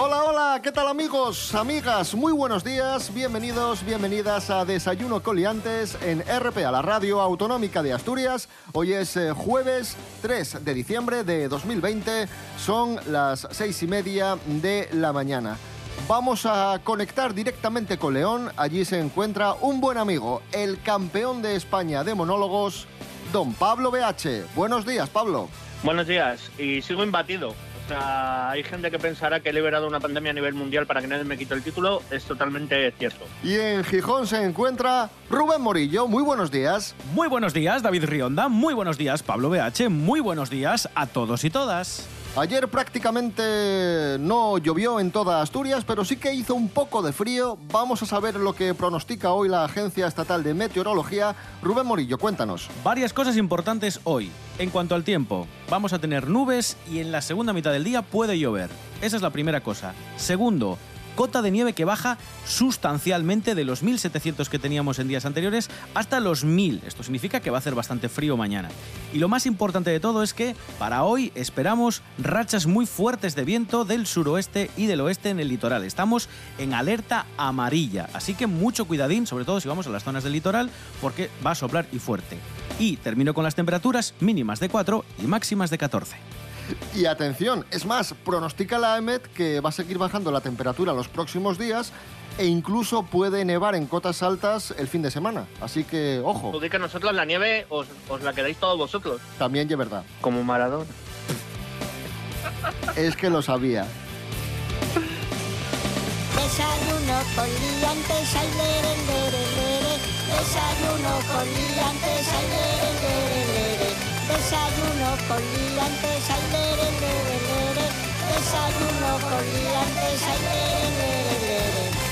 Hola, hola, ¿qué tal amigos, amigas? Muy buenos días, bienvenidos, bienvenidas a Desayuno Coliantes en RPA, la radio autonómica de Asturias. Hoy es eh, jueves 3 de diciembre de 2020, son las seis y media de la mañana. Vamos a conectar directamente con León, allí se encuentra un buen amigo, el campeón de España de monólogos, don Pablo BH. Buenos días, Pablo. Buenos días, y sigo imbatido. O sea, hay gente que pensará que he liberado una pandemia a nivel mundial para que nadie me quite el título. Es totalmente cierto. Y en Gijón se encuentra Rubén Morillo. Muy buenos días. Muy buenos días, David Rionda. Muy buenos días, Pablo BH. Muy buenos días a todos y todas. Ayer prácticamente no llovió en toda Asturias, pero sí que hizo un poco de frío. Vamos a saber lo que pronostica hoy la Agencia Estatal de Meteorología. Rubén Morillo, cuéntanos. Varias cosas importantes hoy. En cuanto al tiempo, vamos a tener nubes y en la segunda mitad del día puede llover. Esa es la primera cosa. Segundo, cota de nieve que baja sustancialmente de los 1700 que teníamos en días anteriores hasta los 1000. Esto significa que va a hacer bastante frío mañana. Y lo más importante de todo es que para hoy esperamos rachas muy fuertes de viento del suroeste y del oeste en el litoral. Estamos en alerta amarilla, así que mucho cuidadín, sobre todo si vamos a las zonas del litoral, porque va a soplar y fuerte. Y termino con las temperaturas mínimas de 4 y máximas de 14. Y atención, es más, pronostica la EMET que va a seguir bajando la temperatura los próximos días e incluso puede nevar en cotas altas el fin de semana. Así que, ojo. Di que nosotros la nieve os, os la quedáis todos vosotros. También es verdad. Como Maradona. Es que lo sabía. Desayuno con liantes, ay, lere, lere, lere. Desayuno con liantes, ay, lere, lere, lere. Desayuno con liantes, ay, lere, lere, lere. Desayuno con liantes, lere, lere, lere.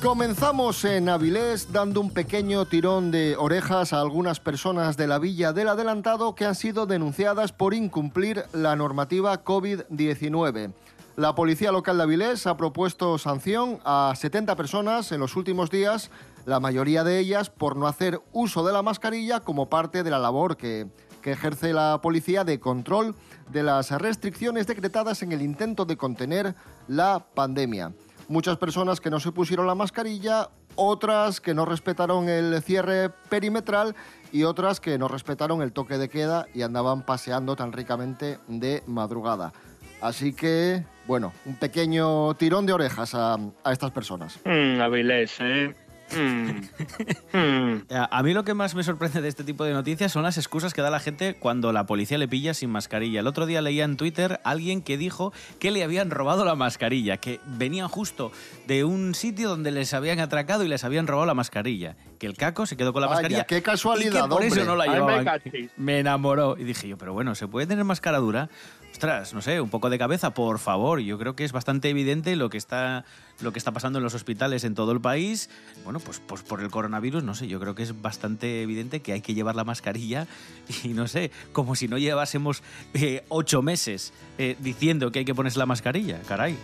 Comenzamos en Avilés dando un pequeño tirón de orejas a algunas personas de la Villa del Adelantado que han sido denunciadas por incumplir la normativa COVID-19. La policía local de Avilés ha propuesto sanción a 70 personas en los últimos días, la mayoría de ellas por no hacer uso de la mascarilla como parte de la labor que, que ejerce la policía de control de las restricciones decretadas en el intento de contener la pandemia. Muchas personas que no se pusieron la mascarilla, otras que no respetaron el cierre perimetral y otras que no respetaron el toque de queda y andaban paseando tan ricamente de madrugada. Así que, bueno, un pequeño tirón de orejas a, a estas personas. Mmm, Avilés, ¿eh? Mm. Mm. A a mí lo que más me sorprende de este tipo de noticias son las excusas que da la gente cuando la policía le pilla sin mascarilla. El otro día leía en Twitter alguien que dijo que le habían robado la mascarilla, que venían justo de un sitio donde les habían atracado y les habían robado la mascarilla. Que el caco se quedó con la Vaya, mascarilla. qué casualidad, y que por eso hombre. no la Ay, me llevaban. cachis. Me enamoró. Y dije yo, pero bueno, ¿se puede tener máscara dura? Ostras, no sé, un poco de cabeza, por favor. Yo creo que es bastante evidente lo que está, lo que está pasando en los hospitales en todo el país. Bueno, pues, pues por el coronavirus, no sé, yo creo que es bastante evidente que hay que llevar la mascarilla y no sé, como si no llevásemos eh, ocho meses eh, diciendo que hay que ponerse la mascarilla, caray.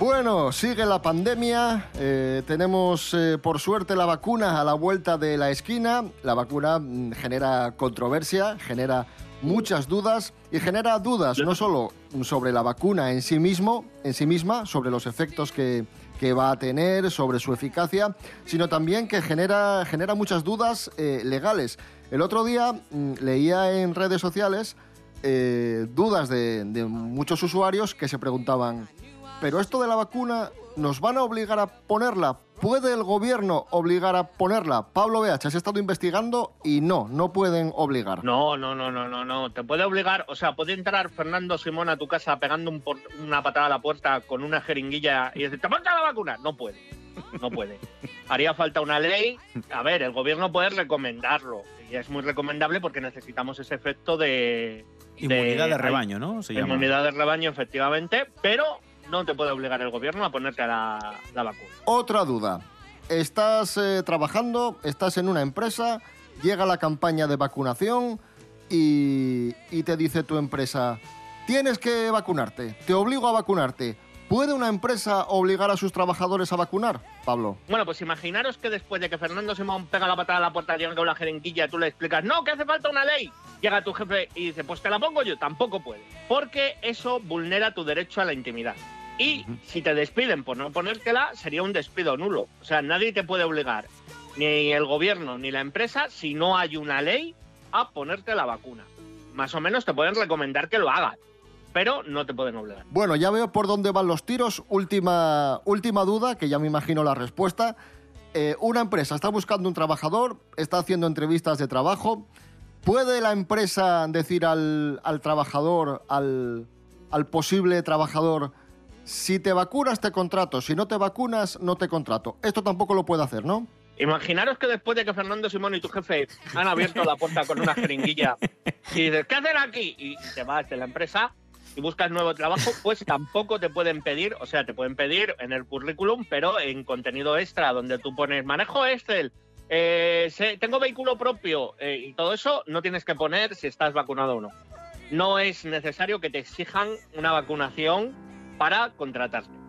Bueno, sigue la pandemia, eh, tenemos eh, por suerte la vacuna a la vuelta de la esquina, la vacuna mm, genera controversia, genera muchas dudas y genera dudas no solo sobre la vacuna en sí mismo, en sí misma, sobre los efectos que, que va a tener, sobre su eficacia, sino también que genera, genera muchas dudas eh, legales. El otro día mm, leía en redes sociales dudas de muchos usuarios que se preguntaban, pero esto de la vacuna, ¿nos van a obligar a ponerla? ¿Puede el gobierno obligar a ponerla? Pablo BH, has estado investigando y no, no pueden obligar. No, no, no, no, no, no. Te puede obligar, o sea, puede entrar Fernando Simón a tu casa pegando un por- una patada a la puerta con una jeringuilla y decirte, ponte la vacuna. No puede, no puede. Haría falta una ley. A ver, el gobierno puede recomendarlo. Y es muy recomendable porque necesitamos ese efecto de... Inmunidad de rebaño, ¿no? Se llama. Inmunidad de rebaño, efectivamente, pero no te puede obligar el gobierno a ponerte la, la vacuna. Otra duda. Estás eh, trabajando, estás en una empresa llega la campaña de vacunación y, y te dice tu empresa, tienes que vacunarte, te obligo a vacunarte. ¿Puede una empresa obligar a sus trabajadores a vacunar, Pablo? Bueno, pues imaginaros que después de que Fernando Simón pega la patada a la puerta, llega con la jeringuilla, tú le explicas, no, que hace falta una ley. Llega tu jefe y dice, pues te la pongo yo, tampoco puede. Porque eso vulnera tu derecho a la intimidad. Y si te despiden por no ponértela, sería un despido nulo. O sea, nadie te puede obligar, ni el gobierno ni la empresa, si no hay una ley, a ponerte la vacuna. Más o menos te pueden recomendar que lo hagas, pero no te pueden obligar. Bueno, ya veo por dónde van los tiros. Última, última duda, que ya me imagino la respuesta. Eh, una empresa está buscando un trabajador, está haciendo entrevistas de trabajo. ¿Puede la empresa decir al, al trabajador, al, al posible trabajador, si te vacunas te contrato, si no te vacunas no te contrato? Esto tampoco lo puede hacer, ¿no? Imaginaros que después de que Fernando Simón y tu jefe han abierto la puerta con una jeringuilla y dices, ¿qué hacen aquí? Y te vas de la empresa y buscas nuevo trabajo, pues tampoco te pueden pedir, o sea, te pueden pedir en el currículum, pero en contenido extra, donde tú pones manejo Excel, eh, tengo vehículo propio eh, y todo eso, no tienes que poner si estás vacunado o no. No es necesario que te exijan una vacunación para contratarte.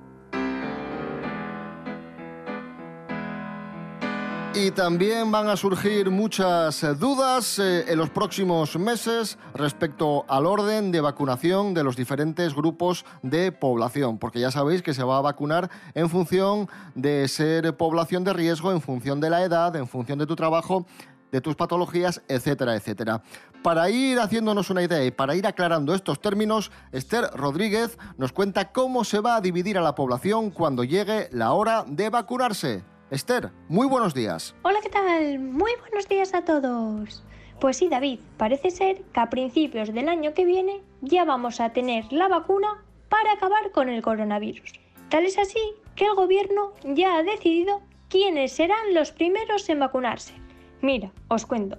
Y también van a surgir muchas dudas eh, en los próximos meses respecto al orden de vacunación de los diferentes grupos de población, porque ya sabéis que se va a vacunar en función de ser población de riesgo, en función de la edad, en función de tu trabajo, de tus patologías, etcétera, etcétera. Para ir haciéndonos una idea y para ir aclarando estos términos, Esther Rodríguez nos cuenta cómo se va a dividir a la población cuando llegue la hora de vacunarse. Esther, muy buenos días. Hola, ¿qué tal? Muy buenos días a todos. Pues sí, David, parece ser que a principios del año que viene ya vamos a tener la vacuna para acabar con el coronavirus. Tal es así que el gobierno ya ha decidido quiénes serán los primeros en vacunarse. Mira, os cuento.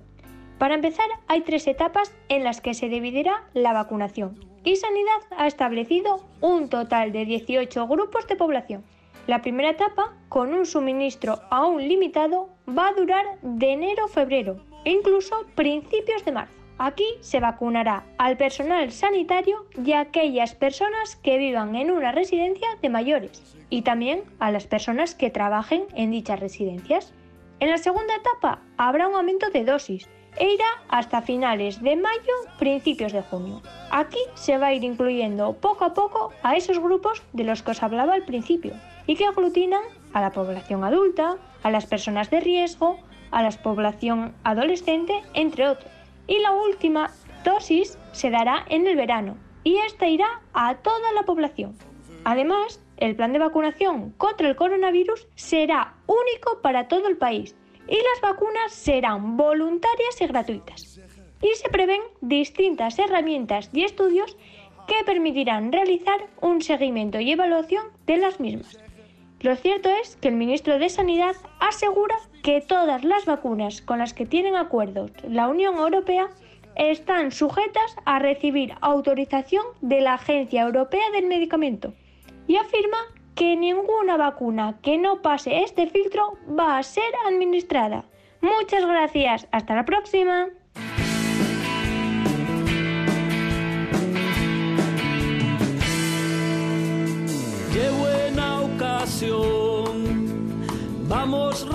Para empezar, hay tres etapas en las que se dividirá la vacunación. Y Sanidad ha establecido un total de 18 grupos de población. La primera etapa, con un suministro aún limitado, va a durar de enero a febrero e incluso principios de marzo. Aquí se vacunará al personal sanitario y a aquellas personas que vivan en una residencia de mayores y también a las personas que trabajen en dichas residencias. En la segunda etapa habrá un aumento de dosis e irá hasta finales de mayo, principios de junio. Aquí se va a ir incluyendo poco a poco a esos grupos de los que os hablaba al principio y que aglutinan a la población adulta, a las personas de riesgo, a la población adolescente, entre otros. Y la última dosis se dará en el verano y esta irá a toda la población. Además, el plan de vacunación contra el coronavirus será único para todo el país y las vacunas serán voluntarias y gratuitas. Y se prevén distintas herramientas y estudios que permitirán realizar un seguimiento y evaluación de las mismas. Lo cierto es que el ministro de Sanidad asegura que todas las vacunas con las que tienen acuerdos la Unión Europea están sujetas a recibir autorización de la Agencia Europea del Medicamento y afirma que ninguna vacuna que no pase este filtro va a ser administrada. Muchas gracias, hasta la próxima. Qué buena ocasión. Vamos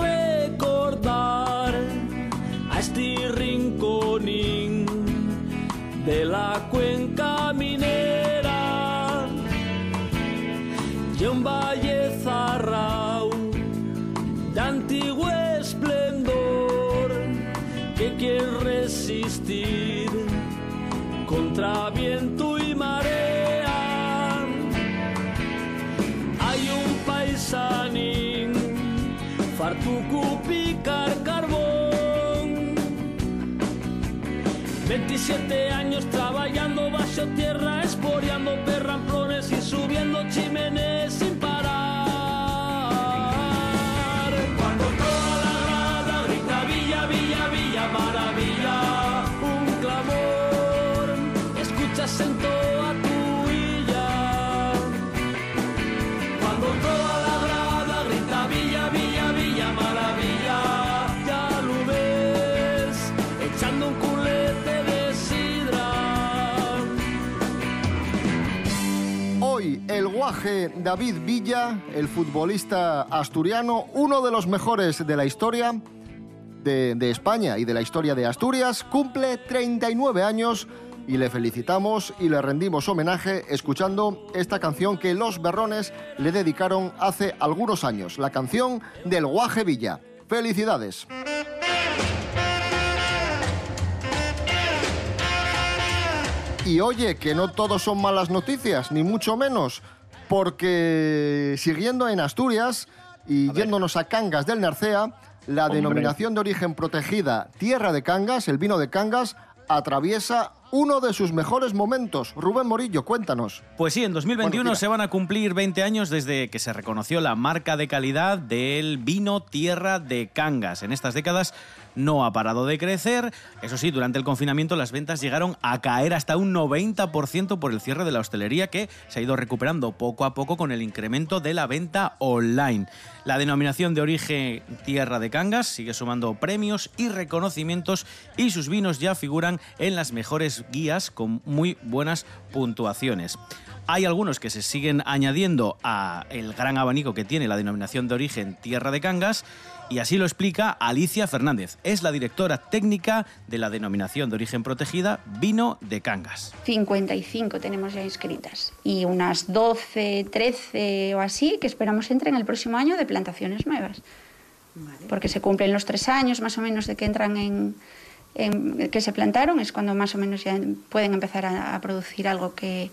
27 años trabajando bajo tierra, esporeando perramplones y subiendo chimeneas Jorge David Villa, el futbolista asturiano, uno de los mejores de la historia de, de España y de la historia de Asturias, cumple 39 años y le felicitamos y le rendimos homenaje escuchando esta canción que los berrones le dedicaron hace algunos años, la canción del Guaje Villa. Felicidades. Y oye, que no todos son malas noticias, ni mucho menos, porque siguiendo en Asturias y yéndonos a Cangas del Narcea, la Hombre. denominación de origen protegida Tierra de Cangas, el vino de Cangas, atraviesa uno de sus mejores momentos. Rubén Morillo, cuéntanos. Pues sí, en 2021 Bueno, tira. se van a cumplir 20 años desde que se reconoció la marca de calidad del vino Tierra de Cangas. En estas décadas no ha parado de crecer. Eso sí, durante el confinamiento las ventas llegaron a caer hasta un 90% por el cierre de la hostelería que se ha ido recuperando poco a poco con el incremento de la venta online. La denominación de origen Tierra de Cangas sigue sumando premios y reconocimientos y sus vinos ya figuran en las mejores guías con muy buenas puntuaciones. Hay algunos que se siguen añadiendo a el gran abanico que tiene la denominación de origen Tierra de Cangas y así lo explica Alicia Fernández. Es la directora técnica de la denominación de origen protegida Vino de Cangas. 55 tenemos ya inscritas y unas 12, 13 o así que esperamos entren el próximo año de plantaciones nuevas. Porque se cumplen los tres años más o menos de que entran en, en- que se plantaron, es cuando más o menos ya pueden empezar a, a producir algo que,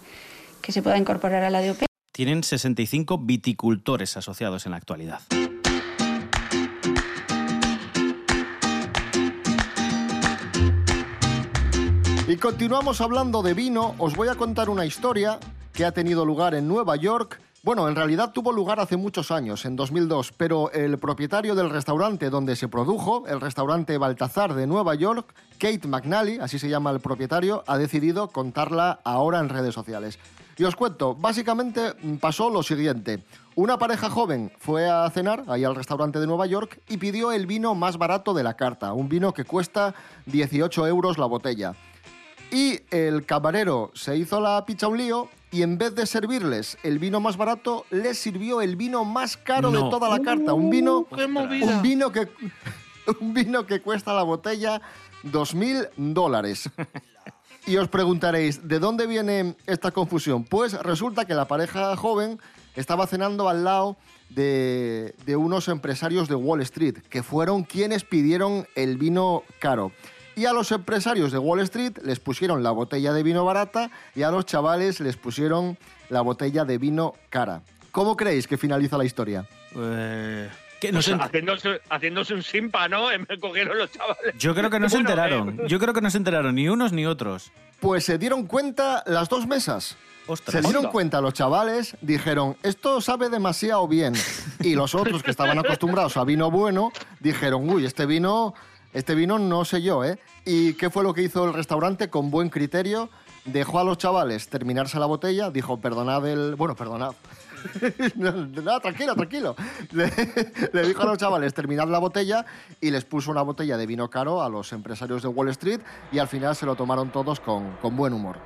que se pueda incorporar a la DOP. Tienen 65 viticultores asociados en la actualidad. Y continuamos hablando de vino. Os voy a contar una historia que ha tenido lugar en Nueva York. Bueno, en realidad tuvo lugar hace muchos años, en 2002, pero el propietario del restaurante donde se produjo, el restaurante Baltazar de Nueva York, Kate McNally, así se llama el propietario, ha decidido contarla ahora en redes sociales. Y os cuento, básicamente pasó lo siguiente. Una pareja joven fue a cenar ahí al restaurante de Nueva York y pidió el vino más barato de la carta, un vino que cuesta 18 euros la botella. Y el camarero se hizo la picha un lío y en vez de servirles el vino más barato, les sirvió el vino más caro No. de toda la carta. Un vino, ¡Qué movida! un vino que, un vino que cuesta la botella 2.000 dólares. Y os preguntaréis, ¿de dónde viene esta confusión? Pues resulta que la pareja joven estaba cenando al lado de, de unos empresarios de Wall Street, que fueron quienes pidieron el vino caro. Y a los empresarios de Wall Street les pusieron la botella de vino barata y a los chavales les pusieron la botella de vino cara. ¿Cómo creéis que finaliza la historia? Eh, que no O sea, se ent- haciéndose, haciéndose un simpa, ¿no? Me cogieron los chavales. yo creo que no se enteraron. eh, Yo creo que no se enteraron ni unos ni otros. Pues se dieron cuenta las dos mesas. Ostras. Se dieron Onda. cuenta los chavales, dijeron, esto sabe demasiado bien. Y los otros que estaban acostumbrados a vino bueno, dijeron, uy, este vino, este vino no sé yo, ¿eh? ¿Y qué fue lo que hizo el restaurante con buen criterio? Dejó a los chavales terminarse la botella, dijo, perdonad el... Bueno, perdonad. no, tranquilo, tranquilo. Le, dijo a los chavales terminad la botella y les puso una botella de vino caro a los empresarios de Wall Street y al final se lo tomaron todos con, con buen humor.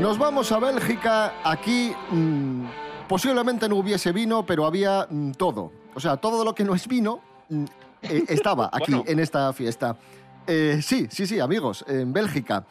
Nos vamos a Bélgica. Aquí mm, posiblemente no hubiese vino, pero había mm, todo. O sea, todo lo que no es vino mm, eh, estaba aquí Bueno. en esta fiesta. Eh, sí, sí, sí, amigos, en Bélgica.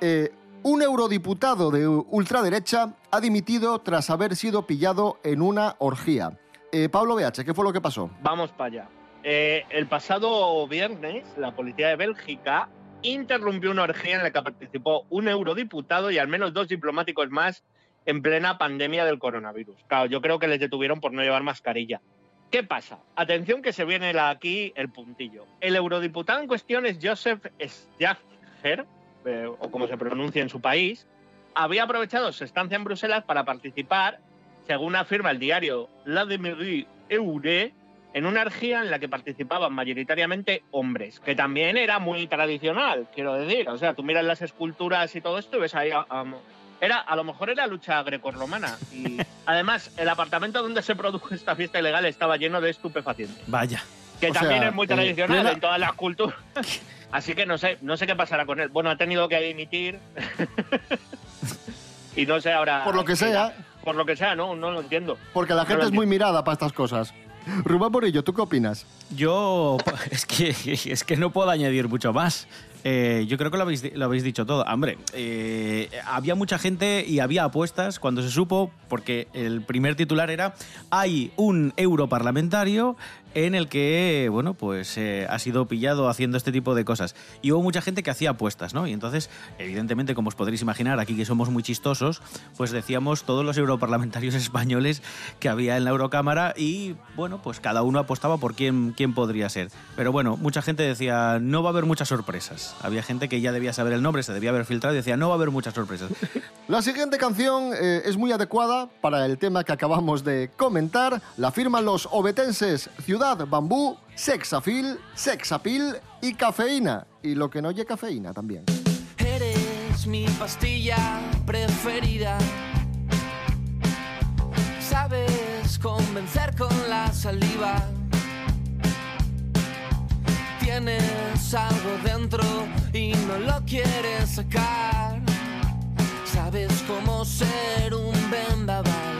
Eh, un eurodiputado de ultraderecha ha dimitido tras haber sido pillado en una orgía. Eh, Pablo BH, ¿qué fue lo que pasó? Vamos para allá. Eh, el pasado viernes, la policía de Bélgica interrumpió una orgía en la que participó un eurodiputado y al menos dos diplomáticos más en plena pandemia del coronavirus. Claro, yo creo que les detuvieron por no llevar mascarilla. ¿Qué pasa? Atención que se viene aquí el puntillo. El eurodiputado en cuestión es Joseph Staffer, eh, o como se pronuncia en su país, había aprovechado su estancia en Bruselas para participar, según afirma el diario La Demerie Eure, en una orgía en la que participaban mayoritariamente hombres, que también era muy tradicional, quiero decir. O sea, tú miras las esculturas y todo esto y ves ahí... a- a- era, a lo mejor era lucha grecorromana. Y además, el apartamento donde se produjo esta fiesta ilegal estaba lleno de estupefacientes Vaya. que O también sea, es muy eh, tradicional plena- en todas las culturas. Así que no sé, no sé qué pasará con él. Bueno, ha tenido que dimitir. Y no sé ahora... Por lo que sea. Por lo que sea, no, no lo entiendo. Porque la gente es muy mirada para estas cosas. Rubén Morillo, ¿tú qué opinas? Yo es que, es que no puedo añadir mucho más. Eh, yo creo que lo habéis, dicho todo. Hombre, eh, había mucha gente y había apuestas cuando se supo, porque el primer titular era hay un europarlamentario en el que, bueno, pues eh, ha sido pillado haciendo este tipo de cosas. Y hubo mucha gente que hacía apuestas, ¿no? Y entonces, evidentemente, como os podréis imaginar, aquí que somos muy chistosos, pues decíamos todos los europarlamentarios españoles que había en la Eurocámara y, bueno, pues cada uno apostaba por quién, quién podría ser. Pero bueno, mucha gente decía, no va a haber muchas sorpresas. Había gente que ya debía saber el nombre, se debía haber filtrado y decía, no va a haber muchas sorpresas. La siguiente canción eh, es muy adecuada para el tema que acabamos de comentar. La firman los obetenses Ciudad Bambú, Sexafil, Sexapil y Cafeína. Y lo que no oye cafeína también. Eres mi pastilla preferida. Sabes convencer con la saliva. Tienes algo dentro y no lo quieres sacar. Sabes cómo ser un vendaval.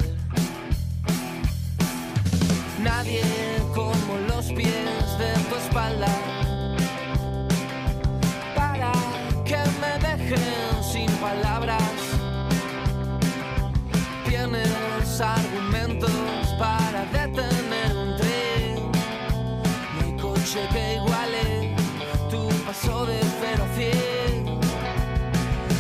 Nadie como los pies de tu espalda para que me dejen sin palabras. Tienes argumentos para detener un tren. No hay coche que iguale tu paso de cero a.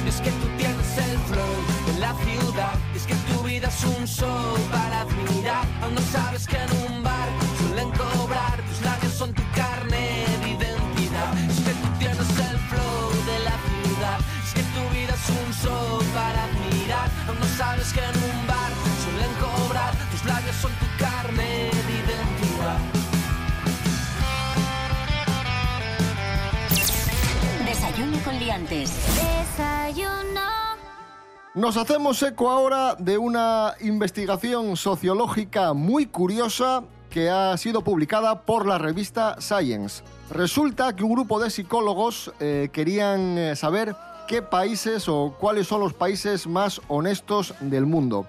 Es que tú tienes el flow de la ciudad. Es que tu vida es un show para admirar. Aún no sabes que en un bar suelen cobrar. Tus labios son tu carne de identidad. Es que tú tienes el flow de la ciudad. Es que tu vida es un show para admirar. Aún no sabes que en un bar suelen cobrar. Tus labios son tu carne de identidad. Desayuno con liantes. Desayuno. Nos hacemos eco ahora de una investigación sociológica muy curiosa que ha sido publicada por la revista Science. Resulta que un grupo de psicólogos eh, querían eh, saber qué países o cuáles son los países más honestos del mundo.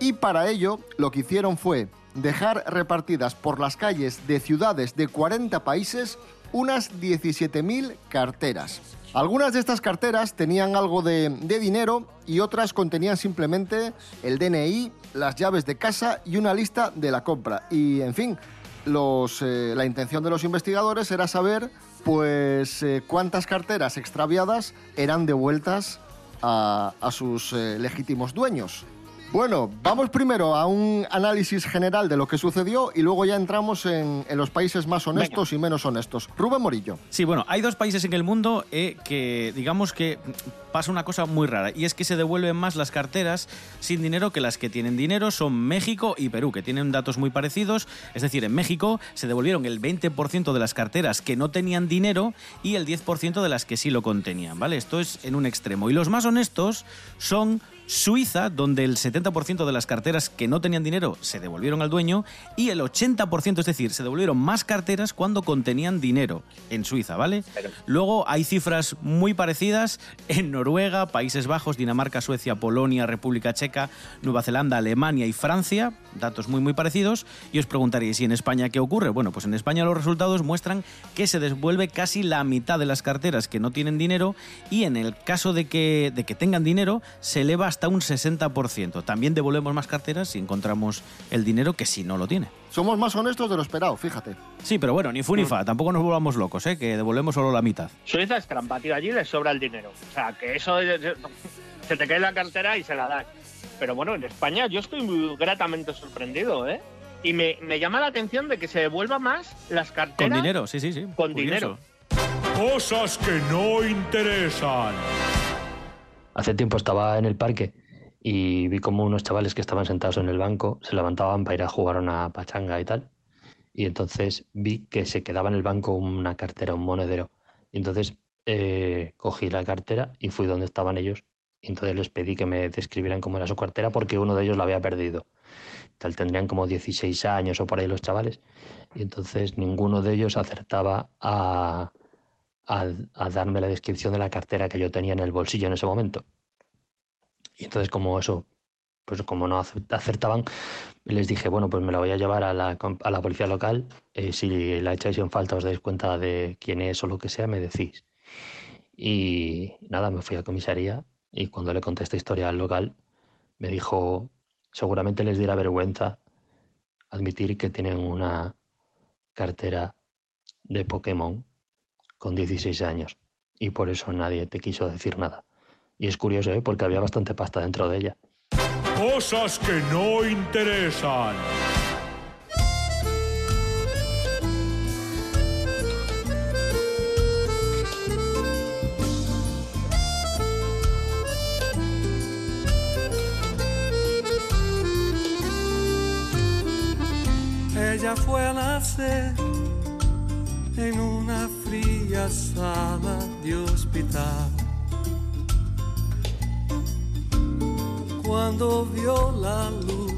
Y para ello lo que hicieron fue dejar repartidas por las calles de ciudades de 40 países unas 17.000 carteras. Algunas de estas carteras tenían algo de, dinero y otras contenían simplemente el DNI, las llaves de casa y una lista de la compra. Y, en fin, los, eh, la intención de los investigadores era saber pues eh, cuántas carteras extraviadas eran devueltas a, a sus eh, legítimos dueños. Bueno, vamos primero a un análisis general de lo que sucedió y luego ya entramos en, en los países más honestos y menos honestos. Rubén Morillo. Sí, bueno, hay dos países en el mundo eh, que, digamos que pasa una cosa muy rara, y es que se devuelven más las carteras sin dinero que las que tienen dinero, son México y Perú, que tienen datos muy parecidos. Es decir, en México se devolvieron el 20% de las carteras que no tenían dinero y el 10% de las que sí lo contenían, ¿vale? Esto es en un extremo. Y los más honestos son Suiza, donde el 70% de las carteras que no tenían dinero se devolvieron al dueño y el 80%, es decir, se devolvieron más carteras cuando contenían dinero en Suiza, ¿vale? Luego hay cifras muy parecidas en Noruega, Países Bajos, Dinamarca, Suecia, Polonia, República Checa, Nueva Zelanda, Alemania y Francia, datos muy muy parecidos. Y os preguntaréis, ¿y en España qué ocurre? Bueno, pues en España los resultados muestran que se devuelve casi la mitad de las carteras que no tienen dinero y en el caso de que, de que tengan dinero se eleva hasta un 60%. También devolvemos más carteras si encontramos el dinero que si no lo tiene. Somos más honestos de lo esperado, fíjate. Sí, pero bueno, ni fu ni fa, tampoco nos volvamos locos, ¿eh? que devolvemos solo la mitad. Suiza es trampa, tío. Allí les sobra el dinero. O sea, que eso es- se te cae la cartera y se la das. Pero bueno, en España yo estoy muy gratamente sorprendido, ¿eh? Y me, me llama la atención de que se devuelva más las carteras. Con dinero, sí, sí, sí. Con Curioso. dinero. Cosas que no interesan. Hace tiempo estaba en el parque y vi como unos chavales que estaban sentados en el banco se levantaban para ir a jugar una pachanga y tal. Y entonces vi que se quedaba en el banco una cartera, un monedero. Y entonces eh, cogí la cartera y fui donde estaban ellos. Y entonces les pedí que me describieran cómo era su cartera porque uno de ellos la había perdido. Tal, tendrían como 16 años o por ahí los chavales. Y entonces ninguno de ellos acertaba a, a, a darme la descripción de la cartera que yo tenía en el bolsillo en ese momento. Y entonces como eso, pues como no ace- acertaban, les dije, bueno, pues me la voy a llevar a la, a la policía local. eh, si la echáis en falta, os dais cuenta de quién es o lo que sea, me decís. Y nada, me fui a comisaría y cuando le conté esta historia al local, me dijo, seguramente les diera vergüenza admitir que tienen una cartera de Pokémon con 16 años y por eso nadie te quiso decir nada. Y es curioso, ¿eh? porque había bastante pasta dentro de ella. Cosas que no interesan. Ella fue a nacer en una fría sala de hospital. Cuando vio la luz,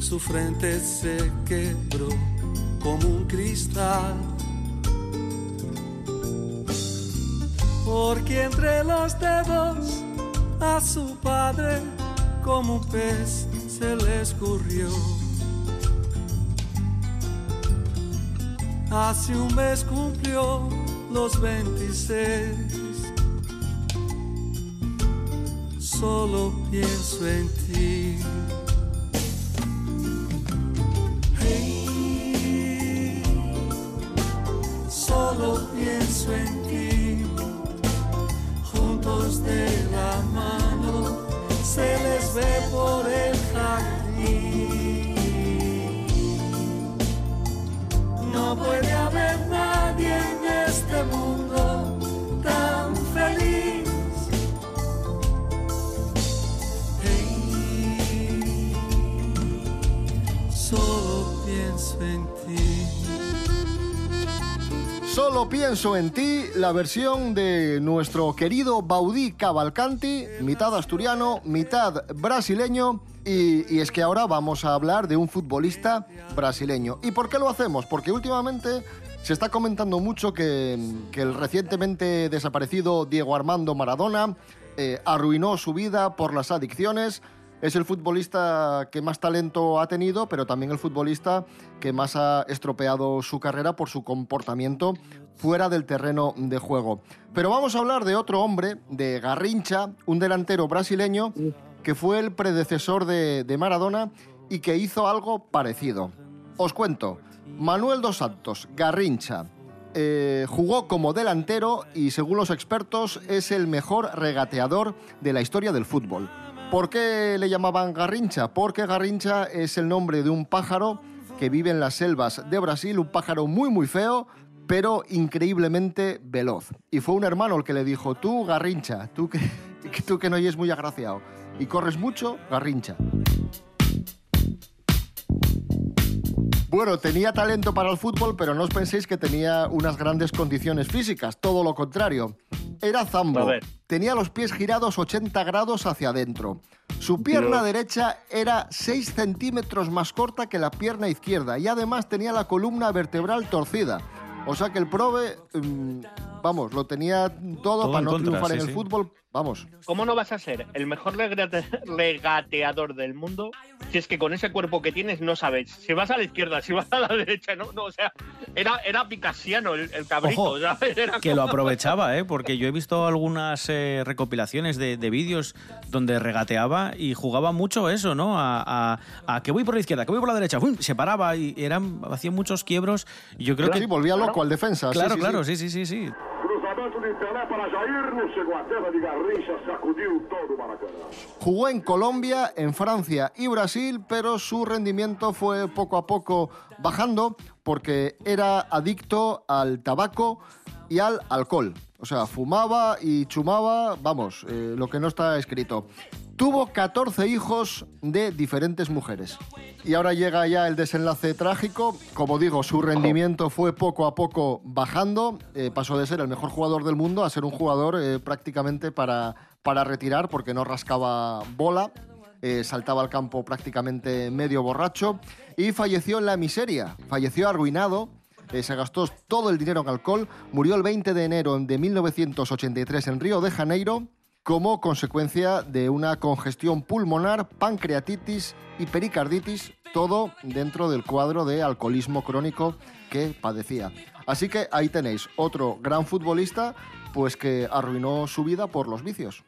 su frente se quebró como un cristal. Porque entre los dedos a su padre como un pez se le escurrió. Hace un mes cumplió los 26. Solo pienso en ti. Hey, solo pienso en ti. Juntos de la mano se les ve puede haber nadie en este mundo tan feliz. Hey, solo pienso en ti. Solo pienso en ti, la versión de nuestro querido Baudí Cavalcanti, mitad asturiano, mitad brasileño. Y, es que ahora vamos a hablar de un futbolista brasileño. ¿Y por qué lo hacemos? Porque últimamente se está comentando mucho que, que el recientemente desaparecido Diego Armando Maradona eh, arruinó su vida por las adicciones. Es el futbolista que más talento ha tenido, pero también el futbolista que más ha estropeado su carrera por su comportamiento fuera del terreno de juego. Pero vamos a hablar de otro hombre, de Garrincha, un delantero brasileño que fue el predecesor de, de Maradona y que hizo algo parecido. Os cuento, Manuel dos Santos, Garrincha, eh, jugó como delantero y según los expertos es el mejor regateador de la historia del fútbol. ¿Por qué le llamaban Garrincha? Porque Garrincha es el nombre de un pájaro que vive en las selvas de Brasil, un pájaro muy muy feo, pero increíblemente veloz. Y fue un hermano el que le dijo, tú Garrincha, tú que, tú que no oyes muy agraciado y corres mucho, Garrincha. Bueno, tenía talento para el fútbol, pero no os penséis que tenía unas grandes condiciones físicas, todo lo contrario. Era zambo, tenía los pies girados 80 grados hacia adentro. Su pierna Dios. derecha era 6 centímetros más corta que la pierna izquierda y además tenía la columna vertebral torcida. O sea que el prove, mm, vamos, lo tenía todo, Todo para no contra, triunfar sí, en el sí. fútbol. Vamos. ¿Cómo no vas a ser el mejor regate- regateador del mundo si es que con ese cuerpo que tienes no sabes si vas a la izquierda, si vas a la derecha? No, no o sea, era, era picasiano el, el cabrito. Ojo, ¿sabes? Era que lo como- aprovechaba, ¿eh? porque yo he visto algunas eh, recopilaciones de, de vídeos donde regateaba y jugaba mucho eso, ¿no? A, a- a que voy por la izquierda, que voy por la derecha, ¡fum! se paraba y eran, hacía muchos quiebros. Y yo creo Sí, que. volvía loco al defensa. sí, Claro, sí, claro, sí. sí, sí, sí, Jugó en Colombia, en Francia y Brasil, pero su rendimiento fue poco a poco bajando porque era adicto al tabaco y al alcohol. O sea, fumaba y chumaba, vamos, eh, lo que no está escrito. Tuvo 14 hijos de diferentes mujeres. Y ahora llega ya el desenlace trágico. Como digo, su rendimiento fue poco a poco bajando. Eh, pasó de ser el mejor jugador del mundo a ser un jugador eh, prácticamente para, para retirar porque no rascaba bola. eh, saltaba al campo prácticamente medio borracho y falleció en la miseria. Falleció arruinado. eh, se gastó todo el dinero en alcohol. Murió el 20 de enero de 1983 en Río de Janeiro como consecuencia de una congestión pulmonar, pancreatitis y pericarditis, todo dentro del cuadro de alcoholismo crónico que padecía. Así que ahí tenéis otro gran futbolista pues que arruinó su vida por los vicios.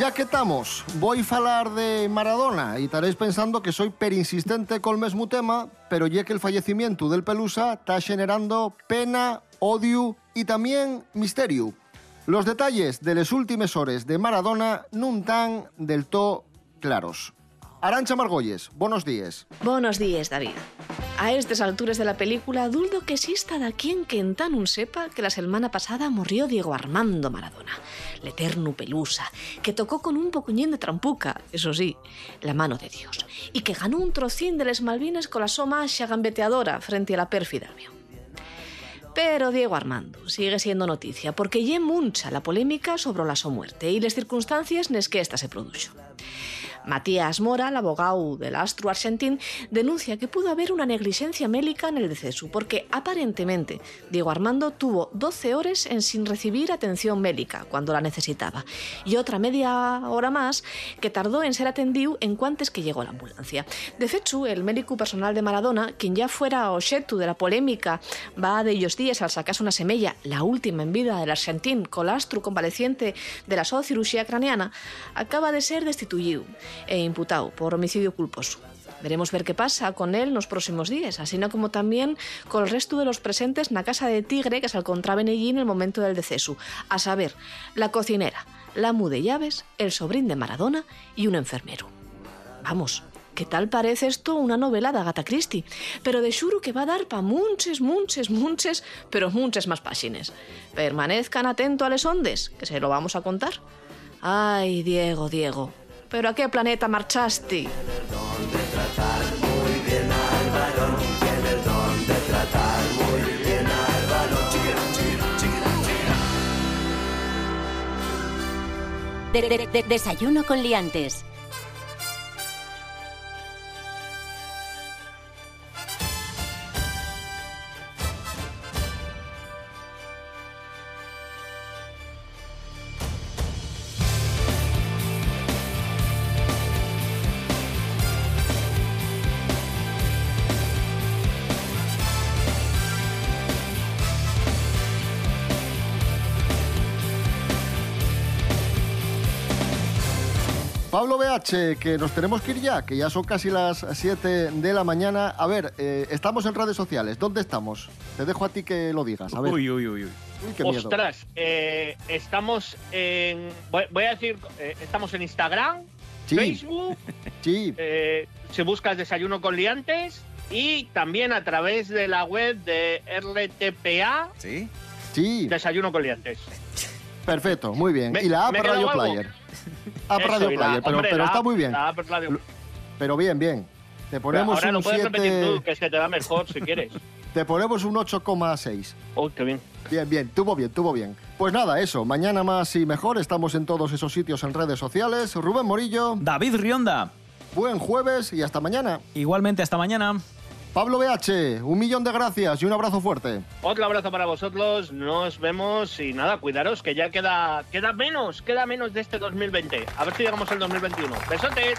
Ya que estamos, voy a falar de Maradona y estaréis pensando que soy perinsistente col mesmo tema, pero ya que el fallecimiento del Pelusa está generando pena, odio y también misterio. Los detalles de las últimas horas de Maradona no están del todo claros. Arancha Margolles, buenos días. Buenos días, David. A estas alturas de la película, duldo que exista da quien que en tan un sepa que la semana pasada murió Diego Armando Maradona, l'eterno pelusa, que tocó con un pocuñín de trampuca, eso sí, la mano de Dios, y que ganó un trocín de les Malvinas con la soma gambeteadora frente a la pérfida avión. Pero Diego Armando sigue siendo noticia porque lle mucha la polémica sobre la su muerte y las circunstancias nes que esta se produjo. Matías Mora, el abogado del astro argentín, denuncia que pudo haber una negligencia médica en el deceso porque aparentemente Diego Armando tuvo 12 horas en sin recibir atención médica cuando la necesitaba y otra media hora más que tardó en ser atendido en cuantes que llegó la ambulancia. De el médico personal de Maradona, quien ya fuera objeto de la polémica va de ellos días al sacarse una semella, la última en vida del argentín colastro convaleciente de la zoocirugía craneana, acaba de ser destituido e imputado por homicidio culposo. Veremos ver qué pasa con él los próximos días, así como también con el resto de los presentes en la casa de Tigre que se encontraba allí en el momento del deceso, a saber, la cocinera, la mu de llaves, el sobrín de Maradona y un enfermero. Vamos, ¿qué tal parece esto una novela de Agatha Christie? Pero de xuro que va a dar pa munches, munches, munches, pero munches más págines. Permanezcan atento a les ondes, que se lo vamos a contar. Ay, Diego, Diego, ¿pero a qué planeta marchaste? De- de- de- desayuno con liantes. Pablo BH, que nos tenemos que ir ya, que ya son casi las 7 de la mañana. A ver, eh, estamos en redes sociales. ¿Dónde estamos? Te dejo a ti que lo digas. A ver. Uy, uy, uy, uy. Uy, qué miedo. Ostras, eh, estamos en. Voy, voy a decir, eh, estamos en Instagram, Sí. Facebook, Sí, eh, si buscas Desayuno con Liantes y también a través de la web de RTPA, ¿Sí? sí, Desayuno con Liantes. perfecto, muy bien. Me- y la app Radio. Player. Eso, Radio y la- Player, pero, hombre, pero la está muy bien. la Radio- Pero bien, bien. Te ponemos Ahora un lo puedes repetir 7, tú, que se te da mejor si quieres. te ponemos un 8,6. Uy, qué bien. Bien, bien, tuvo bien, tuvo bien. Pues nada, eso, mañana más y mejor, estamos en todos esos sitios en redes sociales. Rubén Morillo, David Rionda. buen jueves y hasta mañana. Igualmente, hasta mañana. Pablo BH, un millón de gracias y un abrazo fuerte. Otro abrazo para vosotros, nos vemos y nada, cuidaros que ya queda, queda menos, queda menos de este 2020. A ver si llegamos al 2021. Besotes.